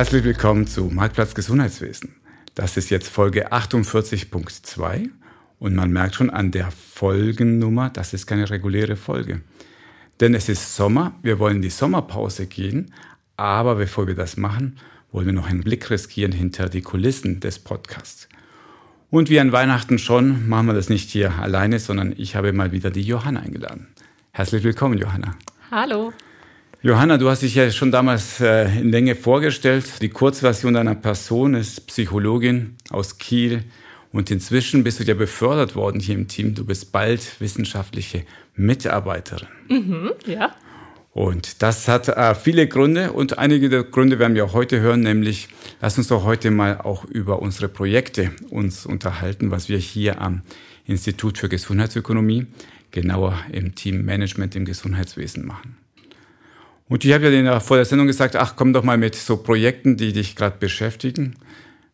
Herzlich willkommen zu Marktplatz Gesundheitswesen. Das ist jetzt Folge 48.2 und man merkt schon an der Folgennummer, das ist keine reguläre Folge. Denn es ist Sommer, wir wollen die Sommerpause gehen, aber bevor wir das machen, wollen wir noch einen Blick riskieren hinter die Kulissen des Podcasts. Und wie an Weihnachten schon, machen wir das nicht hier alleine, sondern ich habe mal wieder die Johanna eingeladen. Herzlich willkommen, Johanna. Hallo. Johanna, du hast dich ja schon damals äh, in Länge vorgestellt. Die Kurzversion deiner Person ist Psychologin aus Kiel. Und inzwischen bist du ja befördert worden hier im Team. Du bist bald wissenschaftliche Mitarbeiterin. Mhm, ja. Und das hat äh, viele Gründe und einige der Gründe werden wir auch heute hören, nämlich lass uns doch heute mal auch über unsere Projekte uns unterhalten, was wir hier am Institut für Gesundheitsökonomie, genauer im Team Management im Gesundheitswesen machen. Und ich habe ja vor der Sendung gesagt, ach, komm doch mal mit so Projekten, die dich gerade beschäftigen.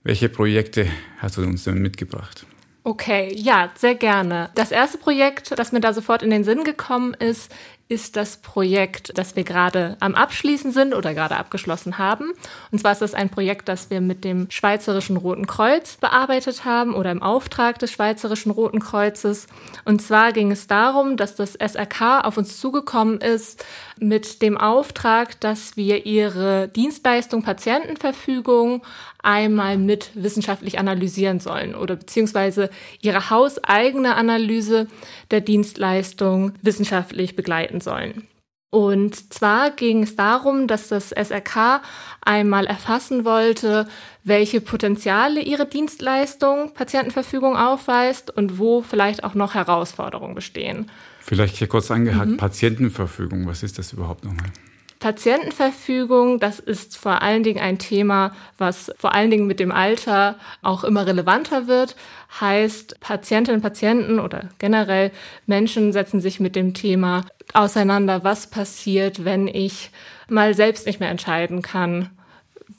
Welche Projekte hast du uns denn mitgebracht? Okay, ja, sehr gerne. Das erste Projekt, das mir da sofort in den Sinn gekommen ist, ist das Projekt, das wir gerade am Abschließen sind oder gerade abgeschlossen haben. Und zwar ist das ein Projekt, das wir mit dem Schweizerischen Roten Kreuz bearbeitet haben oder im Auftrag des Schweizerischen Roten Kreuzes. Und zwar ging es darum, dass das SRK auf uns zugekommen ist mit dem Auftrag, dass wir ihre Dienstleistung Patientenverfügung einmal mit wissenschaftlich analysieren sollen oder beziehungsweise ihre hauseigene Analyse der Dienstleistung wissenschaftlich begleiten sollen. Und zwar ging es darum, dass das SRK einmal erfassen wollte, welche Potenziale ihre Dienstleistung Patientenverfügung aufweist und wo vielleicht auch noch Herausforderungen bestehen. Vielleicht hier kurz angehakt, mhm. Patientenverfügung, was ist das überhaupt nochmal? Patientenverfügung, das ist vor allen Dingen ein Thema, was vor allen Dingen mit dem Alter auch immer relevanter wird. Heißt, Patientinnen und Patienten oder generell Menschen setzen sich mit dem Thema auseinander, was passiert, wenn ich mal selbst nicht mehr entscheiden kann,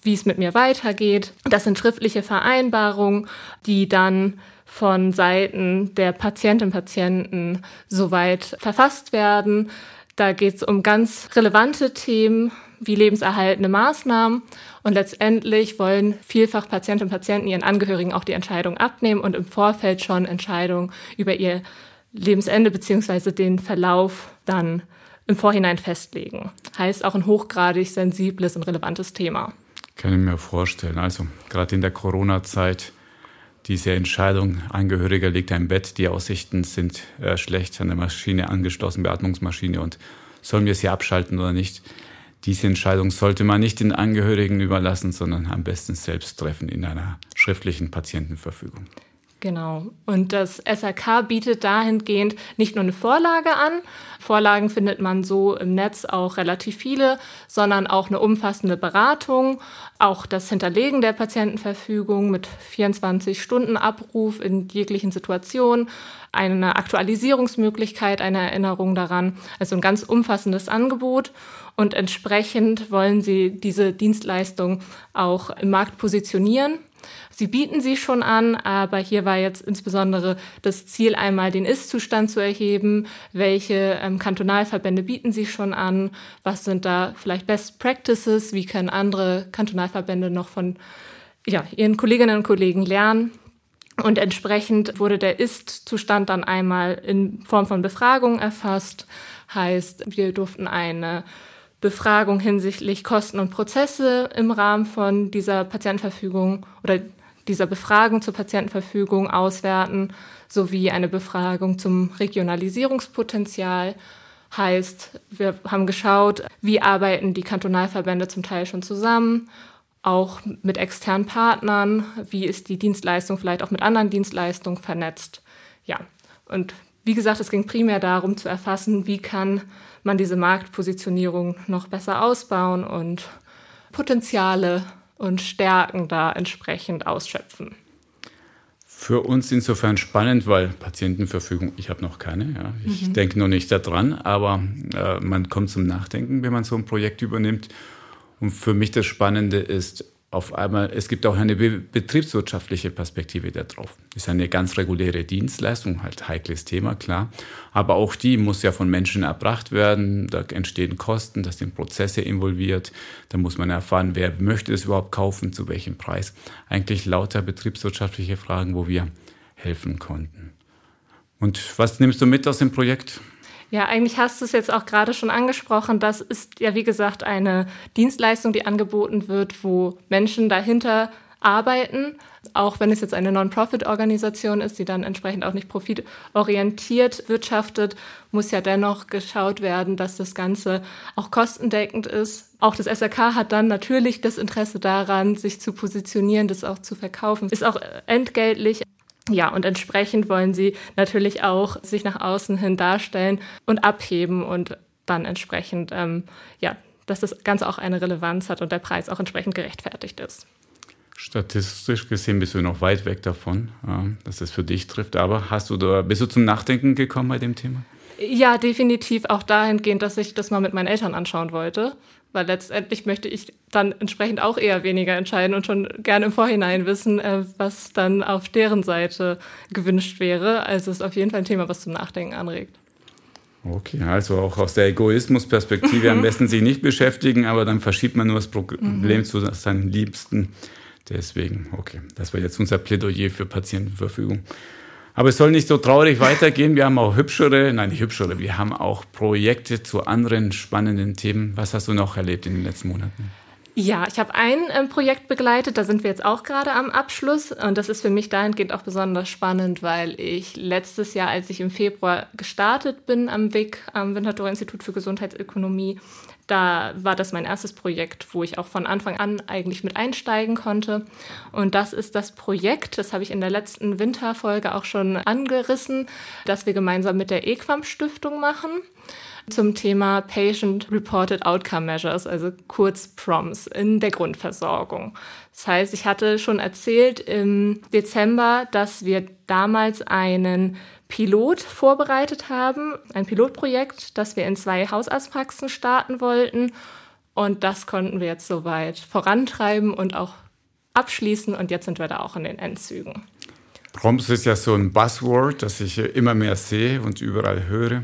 wie es mit mir weitergeht. Das sind schriftliche Vereinbarungen, die dann von Seiten der Patientinnen und Patienten soweit verfasst werden, da geht es um ganz relevante Themen wie lebenserhaltende Maßnahmen. Und letztendlich wollen vielfach Patientinnen und Patienten ihren Angehörigen auch die Entscheidung abnehmen und im Vorfeld schon Entscheidungen über ihr Lebensende beziehungsweise den Verlauf dann im Vorhinein festlegen. Heißt auch ein hochgradig sensibles und relevantes Thema. Kann ich mir vorstellen. Also gerade in der Corona-Zeit diese Entscheidung, Angehöriger liegt im Bett, die Aussichten sind äh, schlecht, an der Maschine angeschlossen, Beatmungsmaschine und sollen wir sie abschalten oder nicht? Diese Entscheidung sollte man nicht den Angehörigen überlassen, sondern am besten selbst treffen in einer schriftlichen Patientenverfügung. Genau. Und das SRK bietet dahingehend nicht nur eine Vorlage an, Vorlagen findet man so im Netz auch relativ viele, sondern auch eine umfassende Beratung, auch das Hinterlegen der Patientenverfügung mit 24 Stunden Abruf in jeglichen Situationen, eine Aktualisierungsmöglichkeit, eine Erinnerung daran, also ein ganz umfassendes Angebot. Und entsprechend wollen sie diese Dienstleistung auch im Markt positionieren Sie bieten sie schon an, aber hier war jetzt insbesondere das Ziel, einmal den Ist-Zustand zu erheben. Welche ähm, Kantonalverbände bieten sie schon an? Was sind da vielleicht Best Practices? Wie können andere Kantonalverbände noch von ja, ihren Kolleginnen und Kollegen lernen? Und entsprechend wurde der Ist-Zustand dann einmal in Form von Befragung erfasst. Heißt, wir durften eine Befragung hinsichtlich Kosten und Prozesse im Rahmen von dieser Patientenverfügung oder dieser Befragung zur Patientenverfügung auswerten, sowie eine Befragung zum Regionalisierungspotenzial. Heißt, wir haben geschaut, wie arbeiten die Kantonalverbände zum Teil schon zusammen, auch mit externen Partnern, wie ist die Dienstleistung vielleicht auch mit anderen Dienstleistungen vernetzt. Ja, und wie gesagt, es ging primär darum zu erfassen, wie kann man diese Marktpositionierung noch besser ausbauen und Potenziale und Stärken da entsprechend ausschöpfen. Für uns insofern spannend, weil Patientenverfügung, ich habe noch keine, ja. ich mhm. denke noch nicht daran, aber äh, man kommt zum Nachdenken, wenn man so ein Projekt übernimmt. Und für mich das Spannende ist, auf einmal, es gibt auch eine betriebswirtschaftliche Perspektive darauf. Ist eine ganz reguläre Dienstleistung, halt heikles Thema, klar. Aber auch die muss ja von Menschen erbracht werden. Da entstehen Kosten, da sind Prozesse involviert. Da muss man erfahren, wer möchte es überhaupt kaufen, zu welchem Preis. Eigentlich lauter betriebswirtschaftliche Fragen, wo wir helfen konnten. Und was nimmst du mit aus dem Projekt? Ja, eigentlich hast du es jetzt auch gerade schon angesprochen. Das ist ja, wie gesagt, eine Dienstleistung, die angeboten wird, wo Menschen dahinter arbeiten, auch wenn es jetzt eine Non-Profit-Organisation ist, die dann entsprechend auch nicht profitorientiert wirtschaftet, muss ja dennoch geschaut werden, dass das Ganze auch kostendeckend ist. Auch das SRK hat dann natürlich das Interesse daran, sich zu positionieren, das auch zu verkaufen. Ist auch entgeltlich. Ja, und entsprechend wollen sie natürlich auch sich nach außen hin darstellen und abheben und dann entsprechend, ähm, ja, dass das Ganze auch eine Relevanz hat und der Preis auch entsprechend gerechtfertigt ist. Statistisch gesehen bist du noch weit weg davon, dass es für dich trifft. Aber hast du da, bist du zum Nachdenken gekommen bei dem Thema? Ja, definitiv auch dahingehend, dass ich das mal mit meinen Eltern anschauen wollte weil letztendlich möchte ich dann entsprechend auch eher weniger entscheiden und schon gerne im Vorhinein wissen, äh, was dann auf deren Seite gewünscht wäre. Also es ist auf jeden Fall ein Thema, was zum Nachdenken anregt. Okay, also auch aus der Egoismusperspektive am besten sich nicht beschäftigen, aber dann verschiebt man nur das Problem mhm. zu seinen Liebsten. Deswegen, okay, das war jetzt unser Plädoyer für Patientenverfügung. Aber es soll nicht so traurig weitergehen. Wir haben auch hübschere, nein, nicht hübschere, wir haben auch Projekte zu anderen spannenden Themen. Was hast du noch erlebt in den letzten Monaten? Ja, ich habe ein äh, Projekt begleitet, da sind wir jetzt auch gerade am Abschluss. Und das ist für mich dahingehend auch besonders spannend, weil ich letztes Jahr, als ich im Februar gestartet bin am WIC, am Winterthur Institut für Gesundheitsökonomie, da war das mein erstes Projekt, wo ich auch von Anfang an eigentlich mit einsteigen konnte. Und das ist das Projekt, das habe ich in der letzten Winterfolge auch schon angerissen, das wir gemeinsam mit der EQUAM Stiftung machen zum Thema Patient Reported Outcome Measures, also kurz PROMS in der Grundversorgung. Das heißt, ich hatte schon erzählt im Dezember, dass wir damals einen Pilot vorbereitet haben, ein Pilotprojekt, das wir in zwei Hausarztpraxen starten wollten. Und das konnten wir jetzt soweit vorantreiben und auch abschließen. Und jetzt sind wir da auch in den Endzügen. Prompts ist ja so ein Buzzword, das ich immer mehr sehe und überall höre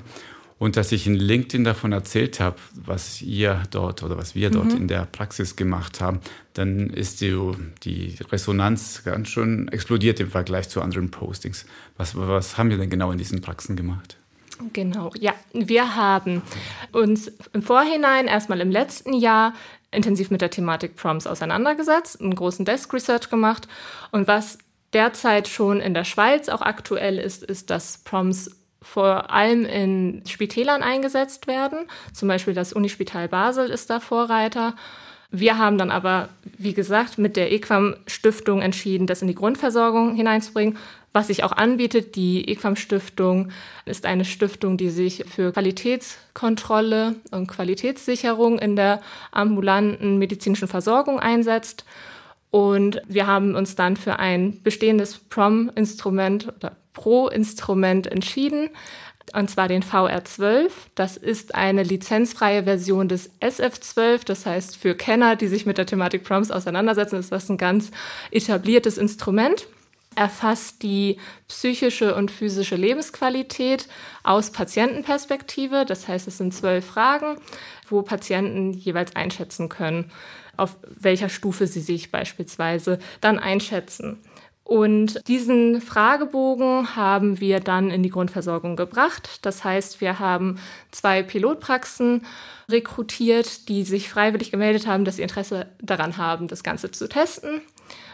und dass ich in LinkedIn davon erzählt habe, was ihr dort oder was wir dort mhm. in der Praxis gemacht haben, dann ist die, die Resonanz ganz schön explodiert im Vergleich zu anderen Postings. Was, was haben wir denn genau in diesen Praxen gemacht? Genau, ja. Wir haben uns im Vorhinein, erstmal im letzten Jahr, intensiv mit der Thematik Prompts auseinandergesetzt, einen großen Desk Research gemacht. Und was derzeit schon in der Schweiz auch aktuell ist, ist, dass Prompts vor allem in Spitälern eingesetzt werden. Zum Beispiel das Unispital Basel ist da Vorreiter. Wir haben dann aber, wie gesagt, mit der EQUAM-Stiftung entschieden, das in die Grundversorgung hineinzubringen. Was sich auch anbietet, die EQUAM-Stiftung ist eine Stiftung, die sich für Qualitätskontrolle und Qualitätssicherung in der ambulanten medizinischen Versorgung einsetzt. Und wir haben uns dann für ein bestehendes PROM-Instrument oder Pro-Instrument entschieden, und zwar den VR12. Das ist eine lizenzfreie Version des SF12. Das heißt, für Kenner, die sich mit der Thematik Prompts auseinandersetzen, ist das ein ganz etabliertes Instrument. Erfasst die psychische und physische Lebensqualität aus Patientenperspektive. Das heißt, es sind zwölf Fragen, wo Patienten jeweils einschätzen können, auf welcher Stufe sie sich beispielsweise dann einschätzen. Und diesen Fragebogen haben wir dann in die Grundversorgung gebracht. Das heißt, wir haben zwei Pilotpraxen rekrutiert, die sich freiwillig gemeldet haben, dass sie Interesse daran haben, das Ganze zu testen.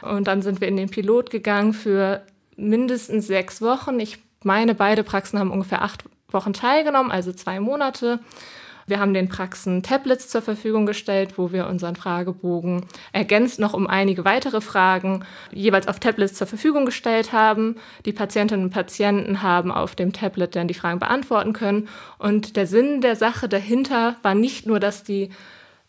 Und dann sind wir in den Pilot gegangen für mindestens sechs Wochen. Ich meine, beide Praxen haben ungefähr acht Wochen teilgenommen, also zwei Monate. Wir haben den Praxen Tablets zur Verfügung gestellt, wo wir unseren Fragebogen ergänzt noch um einige weitere Fragen jeweils auf Tablets zur Verfügung gestellt haben. Die Patientinnen und Patienten haben auf dem Tablet dann die Fragen beantworten können. Und der Sinn der Sache dahinter war nicht nur, dass die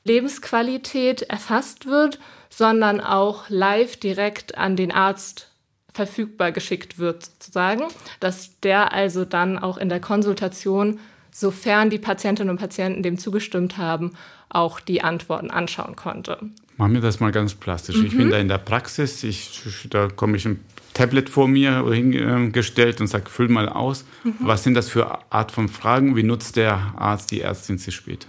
Lebensqualität erfasst wird, sondern auch live direkt an den Arzt verfügbar geschickt wird, sozusagen, dass der also dann auch in der Konsultation sofern die Patientinnen und Patienten dem zugestimmt haben, auch die Antworten anschauen konnte. Machen wir das mal ganz plastisch. Mhm. Ich bin mhm. da in der Praxis, ich, da komme ich ein Tablet vor mir hingestellt und sage, füll mal aus. Mhm. Was sind das für Art von Fragen? Wie nutzt der Arzt, die Ärztin sie später?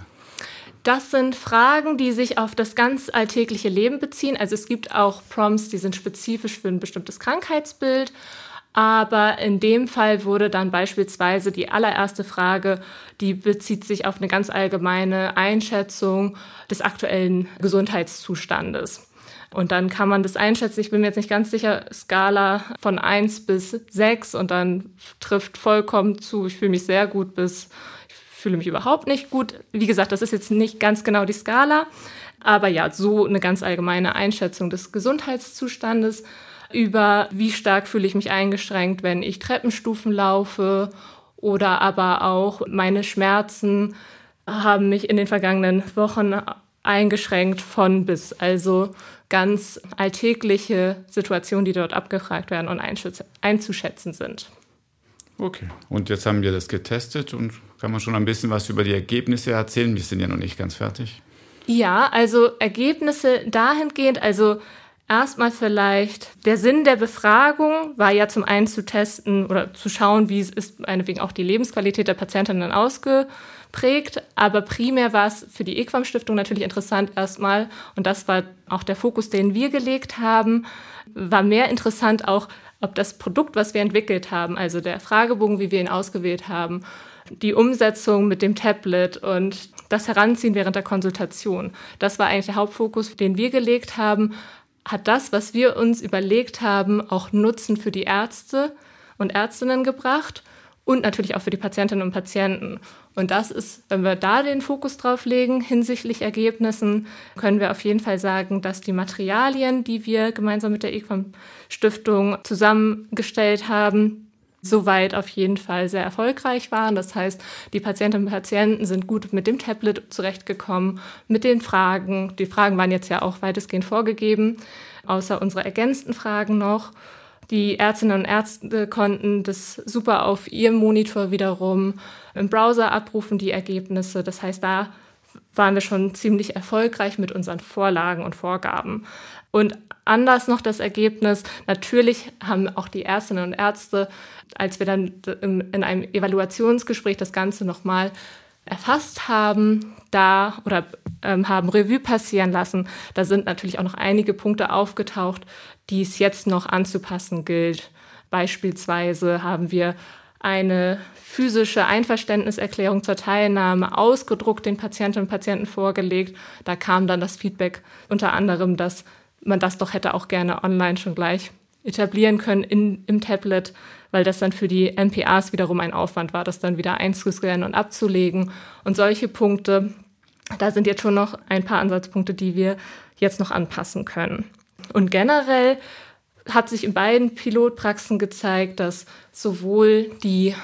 Das sind Fragen, die sich auf das ganz alltägliche Leben beziehen. Also es gibt auch Prompts, die sind spezifisch für ein bestimmtes Krankheitsbild. Aber in dem Fall wurde dann beispielsweise die allererste Frage, die bezieht sich auf eine ganz allgemeine Einschätzung des aktuellen Gesundheitszustandes. Und dann kann man das einschätzen. Ich bin mir jetzt nicht ganz sicher, Skala von 1 bis 6 und dann trifft vollkommen zu, ich fühle mich sehr gut bis ich fühle mich überhaupt nicht gut. Wie gesagt, das ist jetzt nicht ganz genau die Skala, aber ja, so eine ganz allgemeine Einschätzung des Gesundheitszustandes über wie stark fühle ich mich eingeschränkt, wenn ich Treppenstufen laufe oder aber auch meine Schmerzen haben mich in den vergangenen Wochen eingeschränkt von bis. Also ganz alltägliche Situationen, die dort abgefragt werden und einzuschätzen sind. Okay, und jetzt haben wir das getestet und kann man schon ein bisschen was über die Ergebnisse erzählen? Wir sind ja noch nicht ganz fertig. Ja, also Ergebnisse dahingehend, also Erstmal vielleicht, der Sinn der Befragung war ja zum einen zu testen oder zu schauen, wie es ist, meinetwegen auch die Lebensqualität der Patientinnen ausgeprägt. Aber primär war es für die Equam Stiftung natürlich interessant erstmal, und das war auch der Fokus, den wir gelegt haben, war mehr interessant auch, ob das Produkt, was wir entwickelt haben, also der Fragebogen, wie wir ihn ausgewählt haben, die Umsetzung mit dem Tablet und das Heranziehen während der Konsultation. Das war eigentlich der Hauptfokus, den wir gelegt haben hat das, was wir uns überlegt haben, auch Nutzen für die Ärzte und Ärztinnen gebracht und natürlich auch für die Patientinnen und Patienten. Und das ist, wenn wir da den Fokus drauf legen hinsichtlich Ergebnissen, können wir auf jeden Fall sagen, dass die Materialien, die wir gemeinsam mit der Equam Stiftung zusammengestellt haben, soweit auf jeden Fall sehr erfolgreich waren. Das heißt, die Patientinnen und Patienten sind gut mit dem Tablet zurechtgekommen, mit den Fragen. Die Fragen waren jetzt ja auch weitestgehend vorgegeben, außer unsere ergänzten Fragen noch. Die Ärztinnen und Ärzte konnten das super auf ihrem Monitor wiederum im Browser abrufen, die Ergebnisse. Das heißt, da waren wir schon ziemlich erfolgreich mit unseren Vorlagen und Vorgaben. Und anders noch das Ergebnis, natürlich haben auch die Ärztinnen und Ärzte, als wir dann in einem Evaluationsgespräch das Ganze nochmal erfasst haben, da oder ähm, haben Revue passieren lassen, da sind natürlich auch noch einige Punkte aufgetaucht, die es jetzt noch anzupassen gilt. Beispielsweise haben wir eine physische Einverständniserklärung zur Teilnahme ausgedruckt den Patientinnen und Patienten vorgelegt. Da kam dann das Feedback unter anderem, dass man das doch hätte auch gerne online schon gleich etablieren können in, im Tablet, weil das dann für die MPAs wiederum ein Aufwand war, das dann wieder einzuscannen und abzulegen. Und solche Punkte, da sind jetzt schon noch ein paar Ansatzpunkte, die wir jetzt noch anpassen können. Und generell hat sich in beiden Pilotpraxen gezeigt, dass sowohl die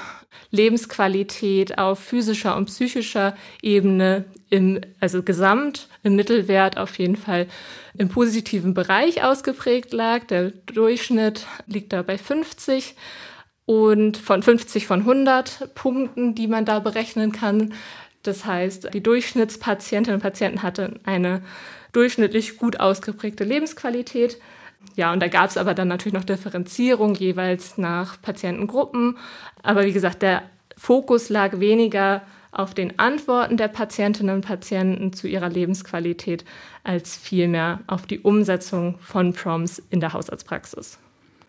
Lebensqualität auf physischer und psychischer Ebene im, also gesamt im Mittelwert auf jeden Fall im positiven Bereich ausgeprägt lag. Der Durchschnitt liegt da bei 50 und von 50 von 100 Punkten, die man da berechnen kann. Das heißt, die Durchschnittspatientinnen und Patienten hatten eine durchschnittlich gut ausgeprägte Lebensqualität. Ja, und da gab es aber dann natürlich noch Differenzierung jeweils nach Patientengruppen. Aber wie gesagt, der Fokus lag weniger auf den Antworten der Patientinnen und Patienten zu ihrer Lebensqualität als vielmehr auf die Umsetzung von Proms in der Hausarztpraxis.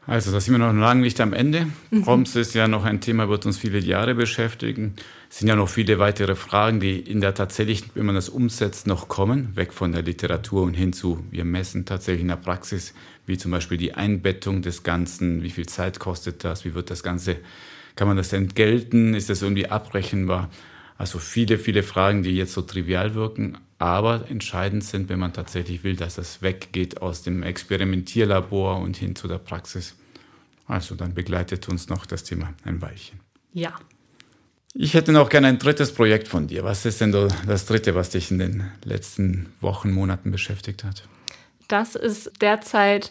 Also, da sind wir noch lange nicht am Ende. Mhm. Proms ist ja noch ein Thema, wird uns viele Jahre beschäftigen. Es sind ja noch viele weitere Fragen, die in der tatsächlich, wenn man das umsetzt, noch kommen, weg von der Literatur und hin zu, wir messen tatsächlich in der Praxis, wie zum Beispiel die Einbettung des Ganzen, wie viel Zeit kostet das, wie wird das Ganze, kann man das entgelten, ist das irgendwie abrechenbar? Also viele, viele Fragen, die jetzt so trivial wirken, aber entscheidend sind, wenn man tatsächlich will, dass das weggeht aus dem Experimentierlabor und hin zu der Praxis. Also dann begleitet uns noch das Thema ein Weilchen. Ja. Ich hätte noch gerne ein drittes Projekt von dir. Was ist denn das dritte, was dich in den letzten Wochen, Monaten beschäftigt hat? Das ist derzeit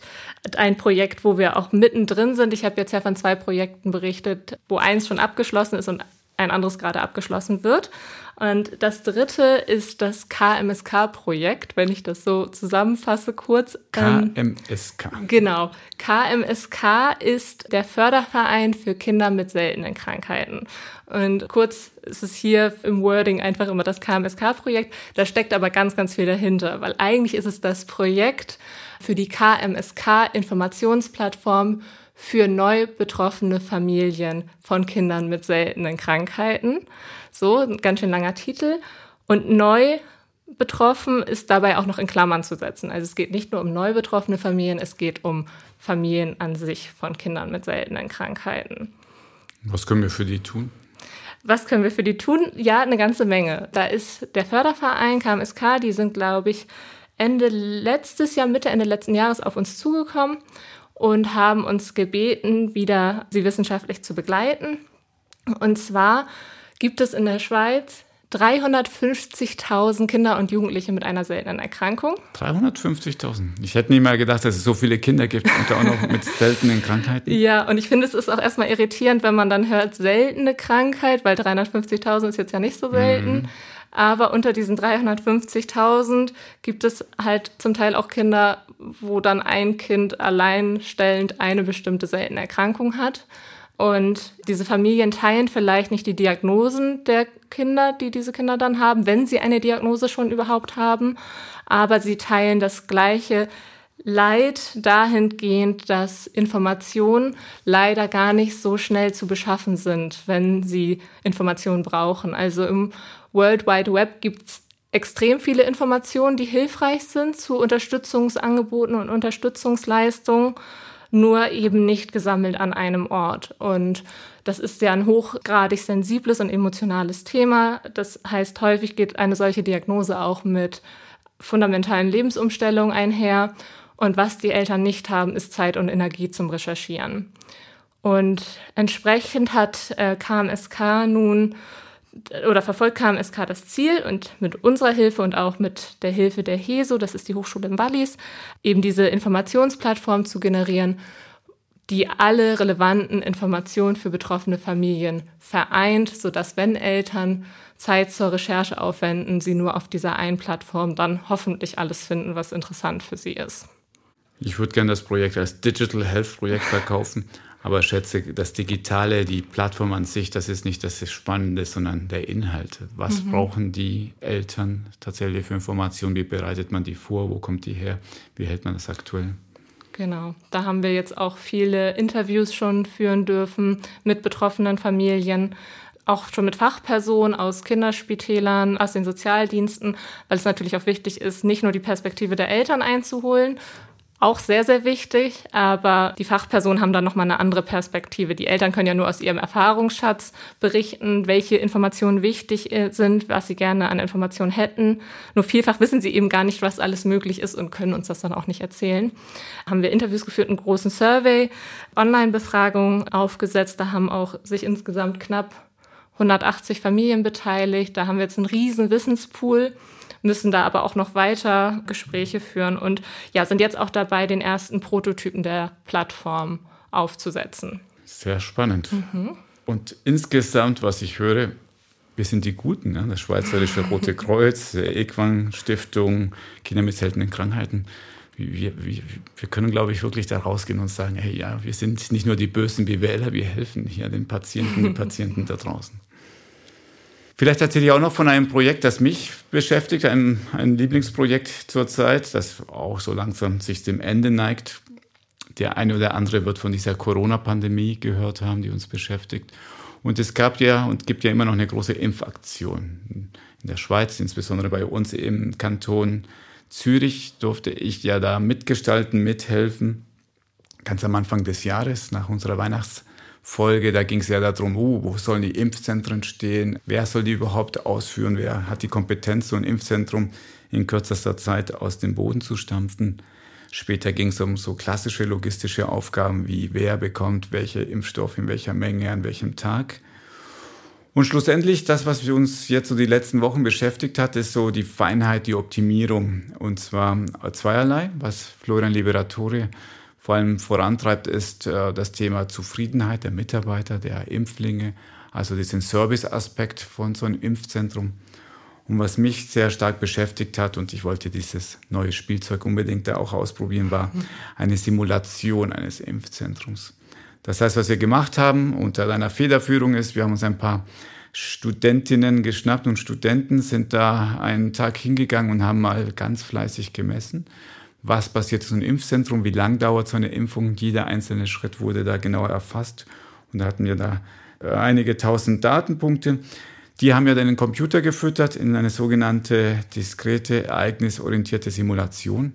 ein Projekt, wo wir auch mittendrin sind. Ich habe jetzt ja von zwei Projekten berichtet, wo eins schon abgeschlossen ist und ein anderes gerade abgeschlossen wird. Und das dritte ist das KMSK-Projekt, wenn ich das so zusammenfasse kurz. KMSK. Ähm, genau. KMSK ist der Förderverein für Kinder mit seltenen Krankheiten. Und kurz ist es hier im Wording einfach immer das KMSK-Projekt. Da steckt aber ganz, ganz viel dahinter, weil eigentlich ist es das Projekt für die KMSK-Informationsplattform für neu betroffene Familien von Kindern mit seltenen Krankheiten. So, ein ganz schön langer Titel. Und neu betroffen ist dabei auch noch in Klammern zu setzen. Also es geht nicht nur um neu betroffene Familien, es geht um Familien an sich von Kindern mit seltenen Krankheiten. Was können wir für die tun? Was können wir für die tun? Ja, eine ganze Menge. Da ist der Förderverein KMSK, die sind, glaube ich, Ende letztes Jahr, Mitte, Ende letzten Jahres auf uns zugekommen und haben uns gebeten, wieder sie wissenschaftlich zu begleiten. Und zwar gibt es in der Schweiz 350.000 Kinder und Jugendliche mit einer seltenen Erkrankung. 350.000. Ich hätte nie mal gedacht, dass es so viele Kinder gibt und auch noch mit seltenen Krankheiten. Ja, und ich finde, es ist auch erstmal irritierend, wenn man dann hört, seltene Krankheit, weil 350.000 ist jetzt ja nicht so selten. Mhm. Aber unter diesen 350.000 gibt es halt zum Teil auch Kinder, wo dann ein Kind alleinstellend eine bestimmte seltene Erkrankung hat. Und diese Familien teilen vielleicht nicht die Diagnosen der Kinder, die diese Kinder dann haben, wenn sie eine Diagnose schon überhaupt haben, aber sie teilen das gleiche Leid dahingehend, dass Informationen leider gar nicht so schnell zu beschaffen sind, wenn sie Informationen brauchen. Also im World Wide Web gibt es extrem viele Informationen, die hilfreich sind zu Unterstützungsangeboten und Unterstützungsleistungen nur eben nicht gesammelt an einem Ort. Und das ist ja ein hochgradig sensibles und emotionales Thema. Das heißt, häufig geht eine solche Diagnose auch mit fundamentalen Lebensumstellungen einher. Und was die Eltern nicht haben, ist Zeit und Energie zum Recherchieren. Und entsprechend hat äh, KMSK nun oder verfolgt KMSK das Ziel und mit unserer Hilfe und auch mit der Hilfe der HESO, das ist die Hochschule im Wallis, eben diese Informationsplattform zu generieren, die alle relevanten Informationen für betroffene Familien vereint, sodass wenn Eltern Zeit zur Recherche aufwenden, sie nur auf dieser einen Plattform dann hoffentlich alles finden, was interessant für sie ist. Ich würde gerne das Projekt als Digital Health Projekt verkaufen. Aber schätze, das Digitale, die Plattform an sich, das ist nicht das Spannende, sondern der Inhalt. Was mhm. brauchen die Eltern tatsächlich für Informationen? Wie bereitet man die vor? Wo kommt die her? Wie hält man das aktuell? Genau, da haben wir jetzt auch viele Interviews schon führen dürfen mit betroffenen Familien, auch schon mit Fachpersonen aus Kinderspitälern, aus den Sozialdiensten, weil es natürlich auch wichtig ist, nicht nur die Perspektive der Eltern einzuholen, auch sehr, sehr wichtig, aber die Fachpersonen haben dann nochmal eine andere Perspektive. Die Eltern können ja nur aus ihrem Erfahrungsschatz berichten, welche Informationen wichtig äh, sind, was sie gerne an Informationen hätten. Nur vielfach wissen sie eben gar nicht, was alles möglich ist und können uns das dann auch nicht erzählen. Haben wir Interviews geführt, einen großen Survey, Online-Befragungen aufgesetzt. Da haben auch sich insgesamt knapp 180 Familien beteiligt. Da haben wir jetzt einen riesen Wissenspool müssen da aber auch noch weiter Gespräche führen und ja, sind jetzt auch dabei, den ersten Prototypen der Plattform aufzusetzen. Sehr spannend. Mhm. Und insgesamt, was ich höre, wir sind die Guten, ne? das Schweizerische Rote Kreuz, Equang Stiftung, Kinder mit seltenen Krankheiten. Wir, wir, wir, können, glaube ich, wirklich da rausgehen und sagen, hey, ja, wir sind nicht nur die bösen BWLer, wir helfen hier den Patienten, den Patienten da draußen. Vielleicht erzähle ich auch noch von einem Projekt, das mich beschäftigt, ein, ein Lieblingsprojekt zurzeit, das auch so langsam sich dem Ende neigt. Der eine oder andere wird von dieser Corona-Pandemie gehört haben, die uns beschäftigt. Und es gab ja und gibt ja immer noch eine große Impfaktion. In der Schweiz, insbesondere bei uns im Kanton Zürich, durfte ich ja da mitgestalten, mithelfen. Ganz am Anfang des Jahres, nach unserer Weihnachts- Folge, da ging es ja darum, uh, wo sollen die Impfzentren stehen, wer soll die überhaupt ausführen, wer hat die Kompetenz, so ein Impfzentrum in kürzester Zeit aus dem Boden zu stampfen. Später ging es um so klassische logistische Aufgaben wie wer bekommt welche Impfstoff in welcher Menge an welchem Tag. Und schlussendlich, das, was uns jetzt so die letzten Wochen beschäftigt hat, ist so die Feinheit, die Optimierung. Und zwar zweierlei, was Florian Liberatore vor allem vorantreibt, ist äh, das Thema Zufriedenheit der Mitarbeiter, der Impflinge, also diesen Service-Aspekt von so einem Impfzentrum. Und was mich sehr stark beschäftigt hat, und ich wollte dieses neue Spielzeug unbedingt da auch ausprobieren, war eine Simulation eines Impfzentrums. Das heißt, was wir gemacht haben unter deiner Federführung ist, wir haben uns ein paar Studentinnen geschnappt und Studenten sind da einen Tag hingegangen und haben mal ganz fleißig gemessen. Was passiert in so einem Impfzentrum? Wie lang dauert so eine Impfung? Jeder einzelne Schritt wurde da genauer erfasst. Und da hatten wir da äh, einige tausend Datenpunkte. Die haben wir dann in den Computer gefüttert in eine sogenannte diskrete, ereignisorientierte Simulation.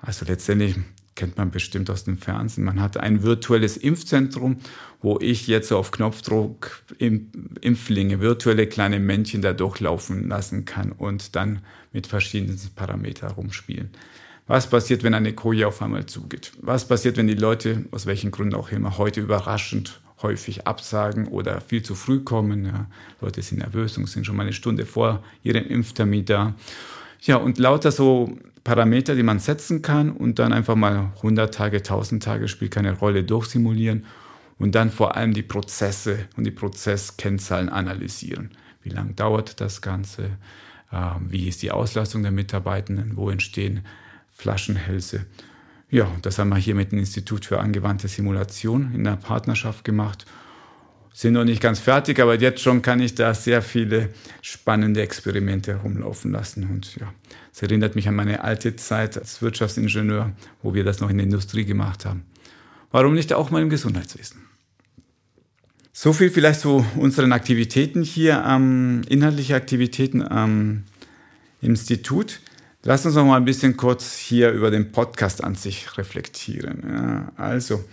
Also letztendlich kennt man bestimmt aus dem Fernsehen. Man hat ein virtuelles Impfzentrum, wo ich jetzt auf Knopfdruck Impflinge, virtuelle kleine Männchen da durchlaufen lassen kann und dann mit verschiedenen Parametern rumspielen. Was passiert, wenn eine Koje auf einmal zugeht? Was passiert, wenn die Leute, aus welchen Gründen auch immer, heute überraschend häufig absagen oder viel zu früh kommen? Ja, Leute sind nervös und sind schon mal eine Stunde vor ihrem Impftermin da. Ja, und lauter so Parameter, die man setzen kann und dann einfach mal 100 Tage, 1000 Tage, spielt keine Rolle, durchsimulieren und dann vor allem die Prozesse und die Prozesskennzahlen analysieren. Wie lange dauert das Ganze? Ähm, wie ist die Auslastung der Mitarbeitenden? Wo entstehen Flaschenhälse? Ja, das haben wir hier mit dem Institut für angewandte Simulation in der Partnerschaft gemacht sind noch nicht ganz fertig, aber jetzt schon kann ich da sehr viele spannende Experimente herumlaufen lassen. Und ja, es erinnert mich an meine alte Zeit als Wirtschaftsingenieur, wo wir das noch in der Industrie gemacht haben. Warum nicht auch mal im Gesundheitswesen? So viel vielleicht zu unseren Aktivitäten hier, ähm, inhaltliche Aktivitäten am Institut. Lass uns noch mal ein bisschen kurz hier über den Podcast an sich reflektieren. Ja, also,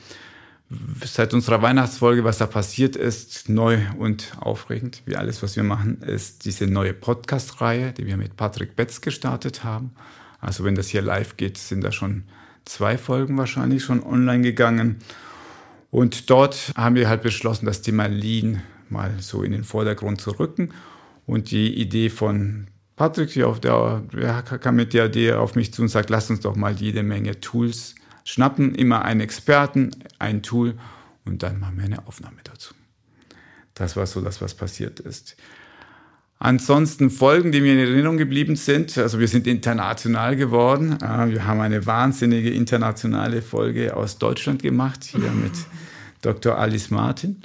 seit unserer Weihnachtsfolge, was da passiert ist, neu und aufregend, wie alles, was wir machen, ist diese neue Podcast-Reihe, die wir mit Patrick Betz gestartet haben. Also wenn das hier live geht, sind da schon zwei Folgen wahrscheinlich schon online gegangen. Und dort haben wir halt beschlossen, das Thema Lean mal so in den Vordergrund zu rücken. Und die Idee von Patrick, die auf der, der kam mit der Idee auf mich zu und sagt, lass uns doch mal jede Menge Tools schnappen immer einen Experten, ein Tool und dann machen wir eine Aufnahme dazu. Das war so das, was passiert ist. Ansonsten Folgen, die mir in Erinnerung geblieben sind. Also wir sind international geworden. Äh, wir haben eine wahnsinnige internationale Folge aus Deutschland gemacht, hier mit Dr. Alice Martin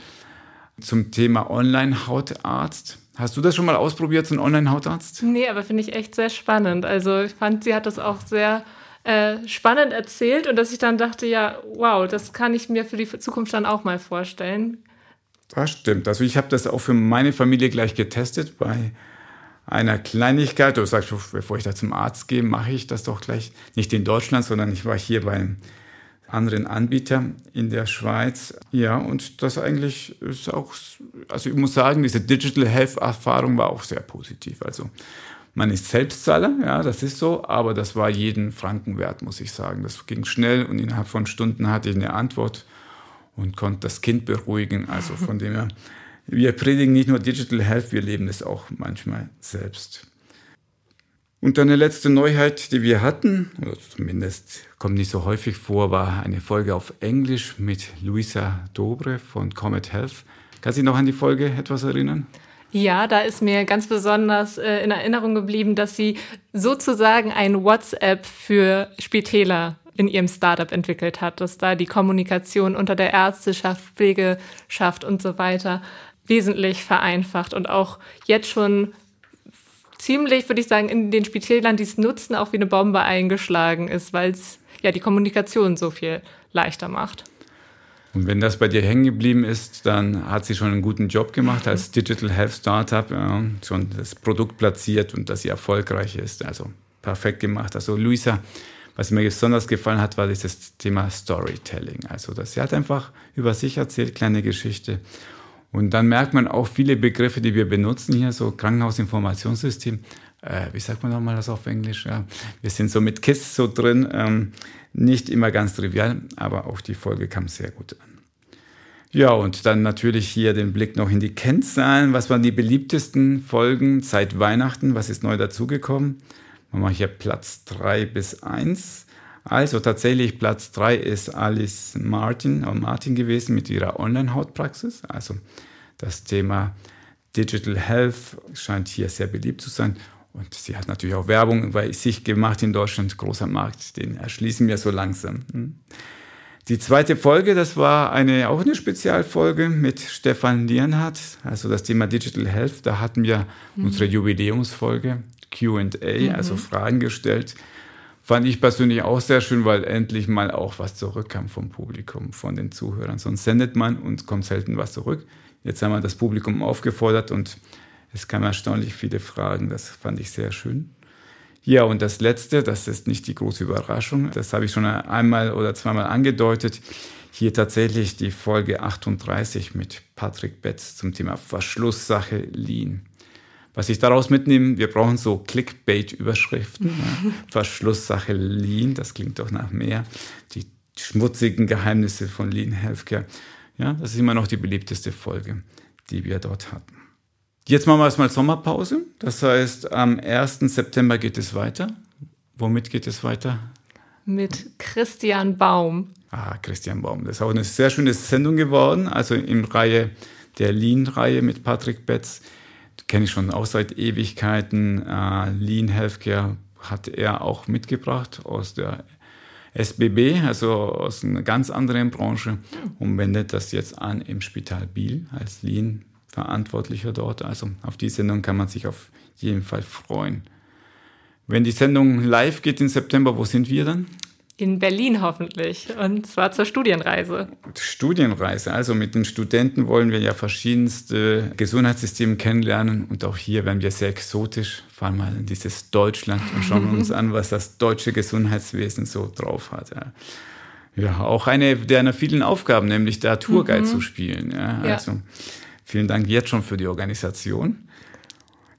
zum Thema Online-Hautarzt. Hast du das schon mal ausprobiert, so ein Online-Hautarzt? Nee, aber finde ich echt sehr spannend. Also ich fand, sie hat das auch sehr äh, spannend erzählt und dass ich dann dachte, ja, wow, das kann ich mir für die Zukunft dann auch mal vorstellen. Das stimmt. Also ich habe das auch für meine Familie gleich getestet bei einer Kleinigkeit. Du sagst, bevor ich da zum Arzt gehe, mache ich das doch gleich nicht in Deutschland, sondern ich war hier beim anderen Anbieter in der Schweiz. Ja, und das eigentlich ist auch, also ich muss sagen, diese Digital Health Erfahrung war auch sehr positiv. Also man ist Selbstzahler, ja, das ist so, aber das war jeden Franken wert, muss ich sagen. Das ging schnell und innerhalb von Stunden hatte ich eine Antwort und konnte das Kind beruhigen. Also von dem her, wir predigen nicht nur Digital Health, wir leben es auch manchmal selbst. Und eine letzte Neuheit, die wir hatten, oder zumindest kommt nicht so häufig vor, war eine Folge auf Englisch mit Luisa Dobre von Comet Health. Kannst du dich noch an die Folge etwas erinnern? Ja, da ist mir ganz besonders äh, in Erinnerung geblieben, dass sie sozusagen ein WhatsApp für Spitäler in ihrem Startup entwickelt hat, dass da die Kommunikation unter der Ärzteschaft, Pflegeschaft und so weiter wesentlich vereinfacht und auch jetzt schon ziemlich, würde ich sagen, in den Spitälern, die es nutzen, auch wie eine Bombe eingeschlagen ist, weil es ja die Kommunikation so viel leichter macht. Und wenn das bei dir hängen geblieben ist, dann hat sie schon einen guten Job gemacht als Digital Health Startup, ja, schon das Produkt platziert und dass sie erfolgreich ist. Also perfekt gemacht. Also Luisa, was mir besonders gefallen hat, war dieses Thema Storytelling. Also dass sie hat einfach über sich erzählt, kleine Geschichte. Und dann merkt man auch viele Begriffe, die wir benutzen hier, so Krankenhausinformationssystem. Äh, wie sagt man nochmal das auf Englisch? Ja, wir sind so mit KISS so drin. Ähm, nicht immer ganz trivial, aber auch die Folge kam sehr gut an. Ja, und dann natürlich hier den Blick noch in die Kennzahlen. Was waren die beliebtesten Folgen seit Weihnachten? Was ist neu dazugekommen? Machen wir hier Platz 3 bis 1. Also tatsächlich Platz 3 ist Alice Martin, äh Martin gewesen mit ihrer Online-Hautpraxis. Also Das Thema Digital Health scheint hier sehr beliebt zu sein. Und sie hat natürlich auch Werbung bei sich gemacht in Deutschland, großer Markt, den erschließen wir so langsam. Hm. Die zweite Folge, das war eine, auch eine Spezialfolge mit Stefan Lienhardt, also das Thema Digital Health. Da hatten wir mhm. unsere Jubiläumsfolge, QA, mhm. also Fragen gestellt. Fand ich persönlich auch sehr schön, weil endlich mal auch was zurückkam vom Publikum, von den Zuhörern. Sonst sendet man und kommt selten was zurück. Jetzt haben wir das Publikum aufgefordert und es kamen erstaunlich viele Fragen. Das fand ich sehr schön. Ja, und das Letzte, das ist nicht die große Überraschung, das habe ich schon einmal oder zweimal angedeutet. Hier tatsächlich die Folge 38 mit Patrick Betz zum Thema Verschlusssache Lean. Was ich daraus mitnehme, wir brauchen so Clickbait-Überschriften. Ja. Verschlusssache Lean, das klingt doch nach mehr. Die schmutzigen Geheimnisse von Lean Healthcare. Ja, das ist immer noch die beliebteste Folge, die wir dort hatten. Jetzt machen wir erstmal Sommerpause. Das heißt, am 1. September geht es weiter. Womit geht es weiter? Mit Christian Baum. Ah, Christian Baum. Das ist auch eine sehr schöne Sendung geworden. Also in Reihe der Lean-Reihe mit Patrick Betz. Kenne ich schon auch seit Ewigkeiten. Uh, Lean Healthcare hat er auch mitgebracht aus der SBB, also aus einer ganz anderen Branche und wendet das jetzt an im Spital Biel als Lean Verantwortlicher dort. Also auf die Sendung kann man sich auf jeden Fall freuen. Wenn die Sendung live geht im September, wo sind wir dann? In Berlin hoffentlich. Und zwar zur Studienreise. Studienreise. Also mit den Studenten wollen wir ja verschiedenste Gesundheitssysteme kennenlernen. Und auch hier werden wir sehr exotisch. Fahren mal in dieses Deutschland und schauen uns an, was das deutsche Gesundheitswesen so drauf hat. Ja. ja auch eine deiner vielen Aufgaben, nämlich der Tourguide mhm. zu spielen. Ja, also, ja. Vielen Dank jetzt schon für die Organisation.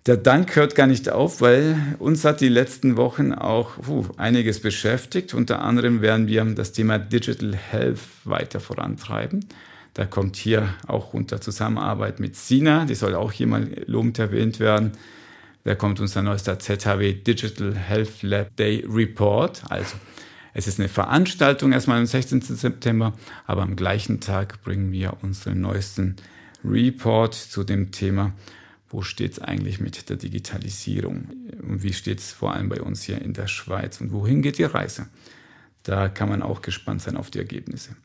Der Dank hört gar nicht auf, weil uns hat die letzten Wochen auch puh, einiges beschäftigt. Unter anderem werden wir das Thema Digital Health weiter vorantreiben. Da kommt hier auch unter Zusammenarbeit mit Sina, die soll auch hier mal lobend erwähnt werden. Da kommt unser neuester ZHW Digital Health Lab Day Report. Also es ist eine Veranstaltung erstmal am 16. September, aber am gleichen Tag bringen wir unseren neuesten Report zu dem Thema, wo steht es eigentlich mit der Digitalisierung und wie steht es vor allem bei uns hier in der Schweiz und wohin geht die Reise. Da kann man auch gespannt sein auf die Ergebnisse.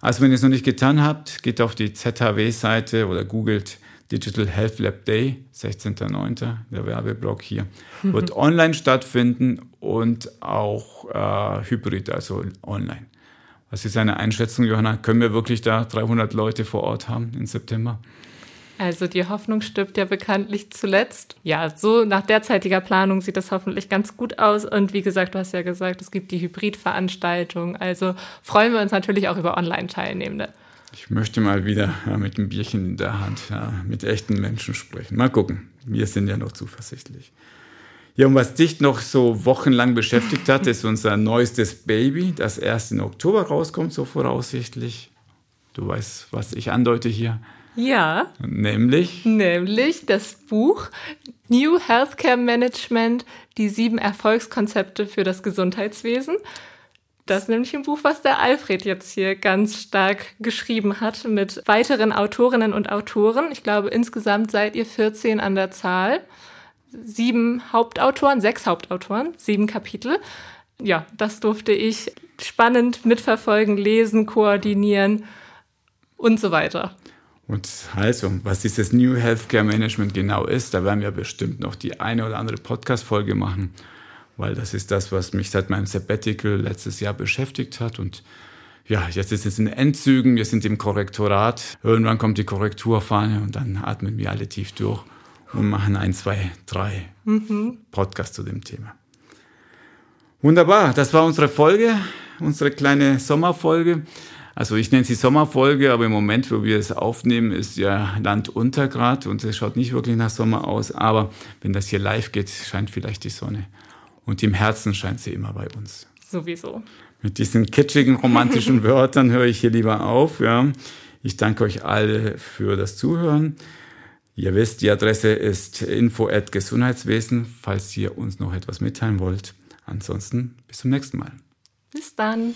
Also wenn ihr es noch nicht getan habt, geht auf die ZHW-Seite oder googelt Digital Health Lab Day, 16.09., der Werbeblock hier, wird online stattfinden und auch äh, hybrid, also online. Was ist deine Einschätzung, Johanna? Können wir wirklich da 300 Leute vor Ort haben im September? Also die Hoffnung stirbt ja bekanntlich zuletzt. Ja, so nach derzeitiger Planung sieht das hoffentlich ganz gut aus. Und wie gesagt, du hast ja gesagt, es gibt die Hybridveranstaltung. Also freuen wir uns natürlich auch über Online-Teilnehmende. Ich möchte mal wieder ja, mit einem Bierchen in der Hand ja, mit echten Menschen sprechen. Mal gucken. Wir sind ja noch zuversichtlich. Ja, und was dich noch so wochenlang beschäftigt hat, ist unser neuestes Baby, das erst im Oktober rauskommt, so voraussichtlich. Du weißt, was ich andeute hier. Ja. Nämlich? Nämlich das Buch New Healthcare Management, die sieben Erfolgskonzepte für das Gesundheitswesen. Das ist nämlich ein Buch, was der Alfred jetzt hier ganz stark geschrieben hat mit weiteren Autorinnen und Autoren. Ich glaube, insgesamt seid ihr 14 an der Zahl sieben Hauptautoren, sechs Hauptautoren, sieben Kapitel. Ja, das durfte ich spannend mitverfolgen, lesen, koordinieren und so weiter. Und also, was dieses New Healthcare Management genau ist, da werden wir bestimmt noch die eine oder andere Podcast-Folge machen, weil das ist das, was mich seit meinem Sabbatical letztes Jahr beschäftigt hat. Und ja, jetzt ist es in Endzügen, wir sind im Korrektorat. Irgendwann kommt die Korrekturfahne und dann atmen wir alle tief durch und machen ein, zwei, drei mhm. Podcasts zu dem Thema. Wunderbar, das war unsere Folge, unsere kleine Sommerfolge. Also ich nenne sie Sommerfolge, aber im Moment, wo wir es aufnehmen, ist ja Land unter Grad und es schaut nicht wirklich nach Sommer aus. Aber wenn das hier live geht, scheint vielleicht die Sonne. Und im Herzen scheint sie immer bei uns. Sowieso. Mit diesen kitschigen, romantischen Wörtern höre ich hier lieber auf. Ja. Ich danke euch alle für das Zuhören. Ihr wisst, die Adresse ist info@gesundheitswesen, falls ihr uns noch etwas mitteilen wollt. Ansonsten bis zum nächsten Mal. Bis dann.